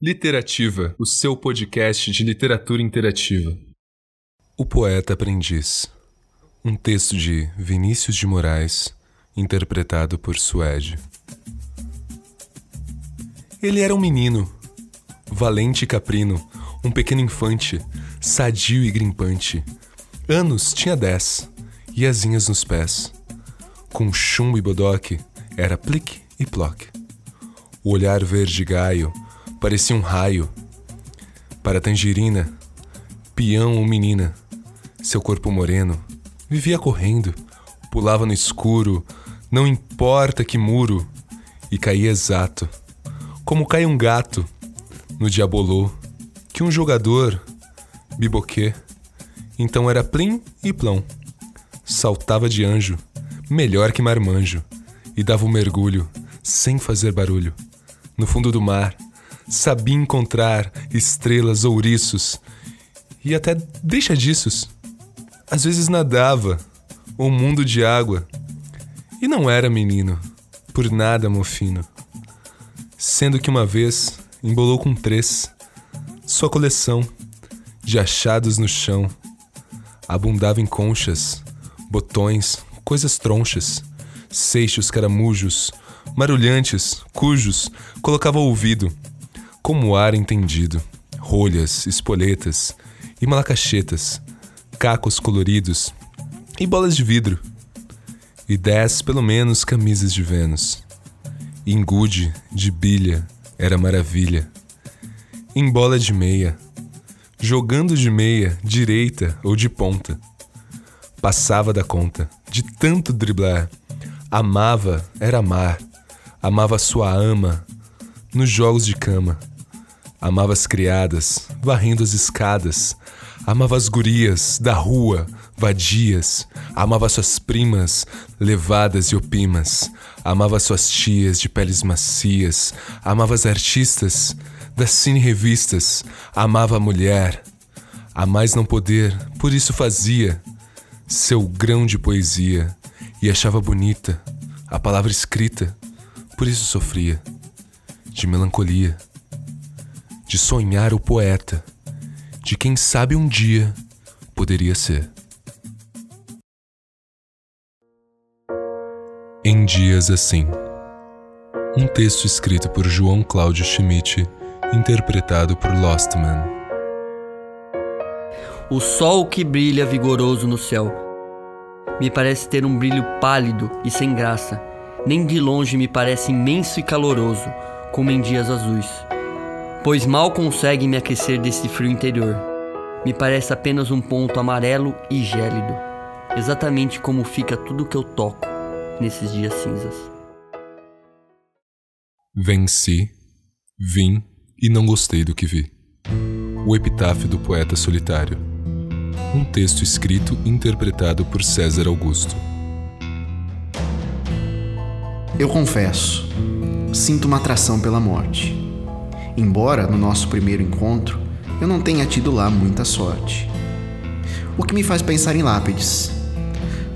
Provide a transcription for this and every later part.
Literativa, o seu podcast de literatura interativa. O Poeta Aprendiz. Um texto de Vinícius de Moraes, interpretado por Suede. Ele era um menino, valente e caprino, um pequeno infante, sadio e grimpante. Anos tinha dez, e asinhas nos pés. Com chumbo e bodoque, era plique e ploque. O olhar verde gaio parecia um raio. Para Tangerina, peão ou menina, seu corpo moreno, vivia correndo, pulava no escuro, não importa que muro, e caía exato, como cai um gato no diabolô, que um jogador, biboquê, então era plim e plão, saltava de anjo, melhor que marmanjo, e dava um mergulho, sem fazer barulho, no fundo do mar, sabia encontrar estrelas, ouriços e até deixa disso. Às vezes nadava, um mundo de água, e não era menino, por nada mofino. Sendo que uma vez embolou com três, sua coleção de achados no chão. Abundava em conchas, botões, coisas tronchas, seixos caramujos, marulhantes, cujos colocava ao ouvido como ar entendido, rolhas, espoletas e malacachetas, cacos coloridos e bolas de vidro, e dez, pelo menos, camisas de Vênus. Engude de bilha era maravilha. Em bola de meia, jogando de meia, direita ou de ponta. Passava da conta, de tanto driblar. Amava, era amar. Amava sua ama, nos jogos de cama. Amava as criadas, varrendo as escadas. Amava as gurias da rua, vadias. Amava suas primas, levadas e opimas. Amava suas tias de peles macias. Amava as artistas das cine-revistas. Amava a mulher. A mais não poder, por isso fazia seu grão de poesia. E achava bonita a palavra escrita, por isso sofria de melancolia de sonhar o poeta, de quem sabe um dia poderia ser. Em Dias Assim Um texto escrito por João Cláudio Schmidt, interpretado por Lostman. O sol que brilha vigoroso no céu me parece ter um brilho pálido e sem graça. Nem de longe me parece imenso e caloroso, como em dias azuis pois mal consegue me aquecer desse frio interior. Me parece apenas um ponto amarelo e gélido, exatamente como fica tudo que eu toco nesses dias cinzas. Venci, vim e não gostei do que vi. O epitáfio do poeta solitário. Um texto escrito e interpretado por César Augusto. Eu confesso, sinto uma atração pela morte embora no nosso primeiro encontro eu não tenha tido lá muita sorte. O que me faz pensar em lápides.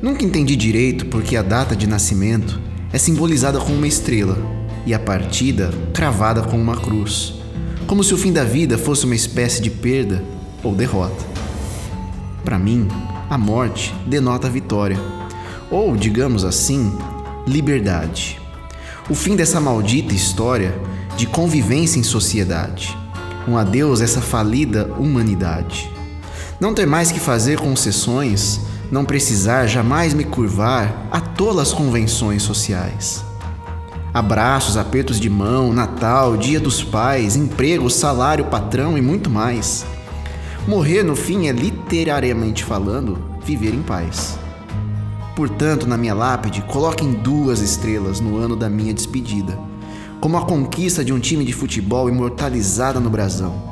Nunca entendi direito porque a data de nascimento é simbolizada com uma estrela e a partida cravada com uma cruz, como se o fim da vida fosse uma espécie de perda ou derrota. Para mim, a morte denota a vitória, ou, digamos assim, liberdade. O fim dessa maldita história de convivência em sociedade. Um adeus a essa falida humanidade. Não ter mais que fazer concessões, não precisar jamais me curvar a tolas convenções sociais. Abraços, apertos de mão, Natal, Dia dos Pais, emprego, salário, patrão e muito mais. Morrer no fim é literariamente falando viver em paz. Portanto, na minha lápide, coloquem duas estrelas no ano da minha despedida como a conquista de um time de futebol imortalizada no brasão.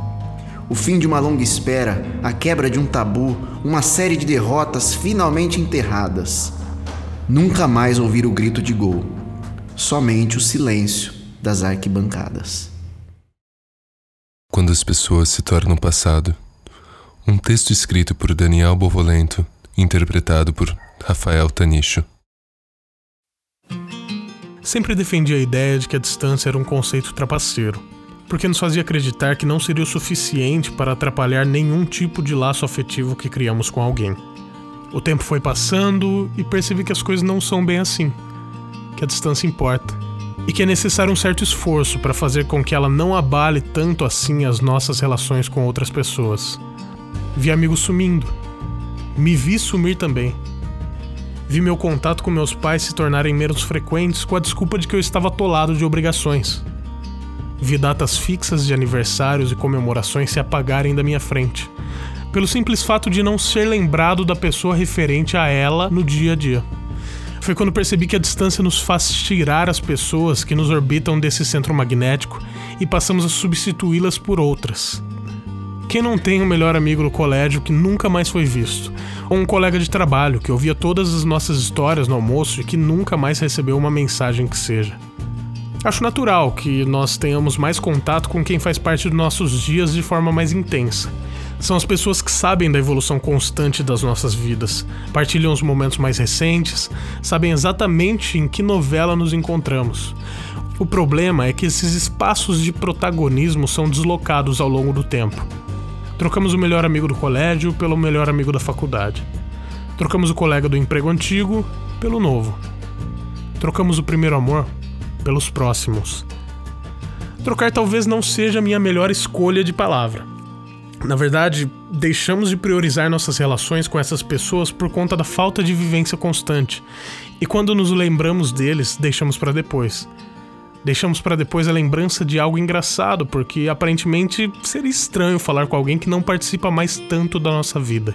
o fim de uma longa espera, a quebra de um tabu, uma série de derrotas finalmente enterradas. Nunca mais ouvir o grito de gol, somente o silêncio das arquibancadas. Quando as pessoas se tornam passado. Um texto escrito por Daniel Bovolento, interpretado por Rafael Tanicho. Sempre defendi a ideia de que a distância era um conceito trapaceiro, porque nos fazia acreditar que não seria o suficiente para atrapalhar nenhum tipo de laço afetivo que criamos com alguém. O tempo foi passando e percebi que as coisas não são bem assim, que a distância importa e que é necessário um certo esforço para fazer com que ela não abale tanto assim as nossas relações com outras pessoas. Vi amigos sumindo. Me vi sumir também. Vi meu contato com meus pais se tornarem menos frequentes com a desculpa de que eu estava atolado de obrigações. Vi datas fixas de aniversários e comemorações se apagarem da minha frente, pelo simples fato de não ser lembrado da pessoa referente a ela no dia a dia. Foi quando percebi que a distância nos faz tirar as pessoas que nos orbitam desse centro magnético e passamos a substituí-las por outras. Quem não tem um melhor amigo no colégio que nunca mais foi visto? Ou um colega de trabalho que ouvia todas as nossas histórias no almoço e que nunca mais recebeu uma mensagem que seja? Acho natural que nós tenhamos mais contato com quem faz parte dos nossos dias de forma mais intensa. São as pessoas que sabem da evolução constante das nossas vidas, partilham os momentos mais recentes, sabem exatamente em que novela nos encontramos. O problema é que esses espaços de protagonismo são deslocados ao longo do tempo. Trocamos o melhor amigo do colégio pelo melhor amigo da faculdade. Trocamos o colega do emprego antigo pelo novo. Trocamos o primeiro amor pelos próximos. Trocar talvez não seja a minha melhor escolha de palavra na verdade, deixamos de priorizar nossas relações com essas pessoas por conta da falta de vivência constante. E quando nos lembramos deles, deixamos para depois. Deixamos para depois a lembrança de algo engraçado, porque aparentemente seria estranho falar com alguém que não participa mais tanto da nossa vida.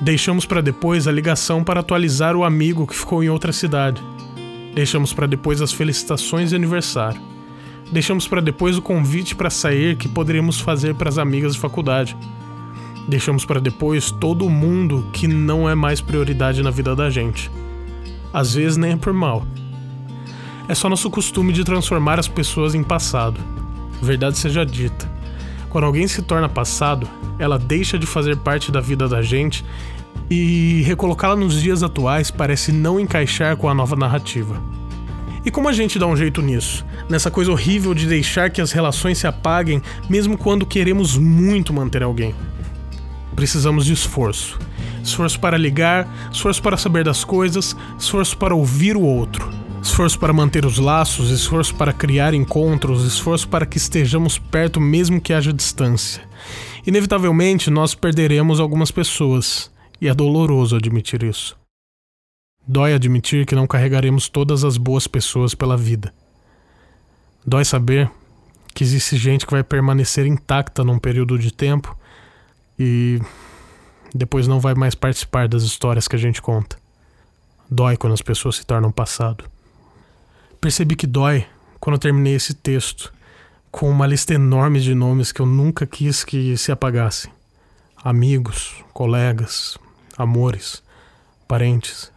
Deixamos para depois a ligação para atualizar o amigo que ficou em outra cidade. Deixamos para depois as felicitações de aniversário. Deixamos para depois o convite para sair que poderíamos fazer para as amigas de faculdade. Deixamos para depois todo mundo que não é mais prioridade na vida da gente. Às vezes nem é por mal. É só nosso costume de transformar as pessoas em passado. Verdade seja dita. Quando alguém se torna passado, ela deixa de fazer parte da vida da gente e recolocá-la nos dias atuais parece não encaixar com a nova narrativa. E como a gente dá um jeito nisso? Nessa coisa horrível de deixar que as relações se apaguem, mesmo quando queremos muito manter alguém. Precisamos de esforço. Esforço para ligar, esforço para saber das coisas, esforço para ouvir o outro. Esforço para manter os laços, esforço para criar encontros, esforço para que estejamos perto mesmo que haja distância. Inevitavelmente, nós perderemos algumas pessoas, e é doloroso admitir isso. Dói admitir que não carregaremos todas as boas pessoas pela vida. Dói saber que existe gente que vai permanecer intacta num período de tempo e depois não vai mais participar das histórias que a gente conta. Dói quando as pessoas se tornam passado. Percebi que dói quando eu terminei esse texto com uma lista enorme de nomes que eu nunca quis que se apagassem: amigos, colegas, amores, parentes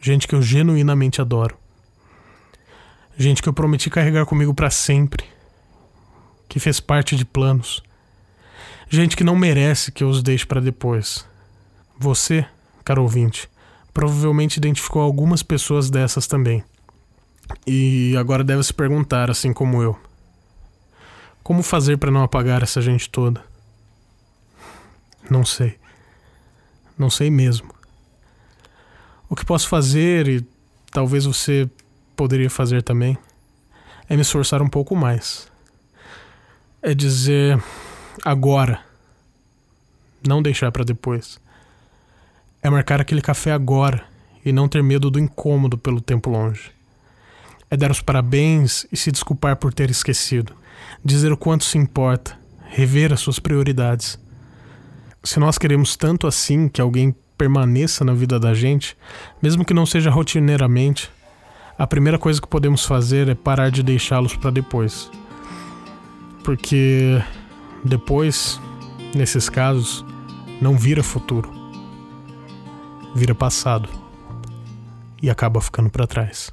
gente que eu genuinamente adoro. Gente que eu prometi carregar comigo para sempre, que fez parte de planos. Gente que não merece que eu os deixe para depois. Você, caro ouvinte, provavelmente identificou algumas pessoas dessas também. E agora deve se perguntar, assim como eu: como fazer para não apagar essa gente toda? Não sei. Não sei mesmo. O que posso fazer, e talvez você poderia fazer também, é me esforçar um pouco mais. É dizer agora. Não deixar para depois. É marcar aquele café agora e não ter medo do incômodo pelo tempo longe. É dar os parabéns e se desculpar por ter esquecido. Dizer o quanto se importa. Rever as suas prioridades. Se nós queremos tanto assim que alguém permaneça na vida da gente, mesmo que não seja rotineiramente, a primeira coisa que podemos fazer é parar de deixá-los para depois. Porque depois, nesses casos, não vira futuro, vira passado e acaba ficando para trás.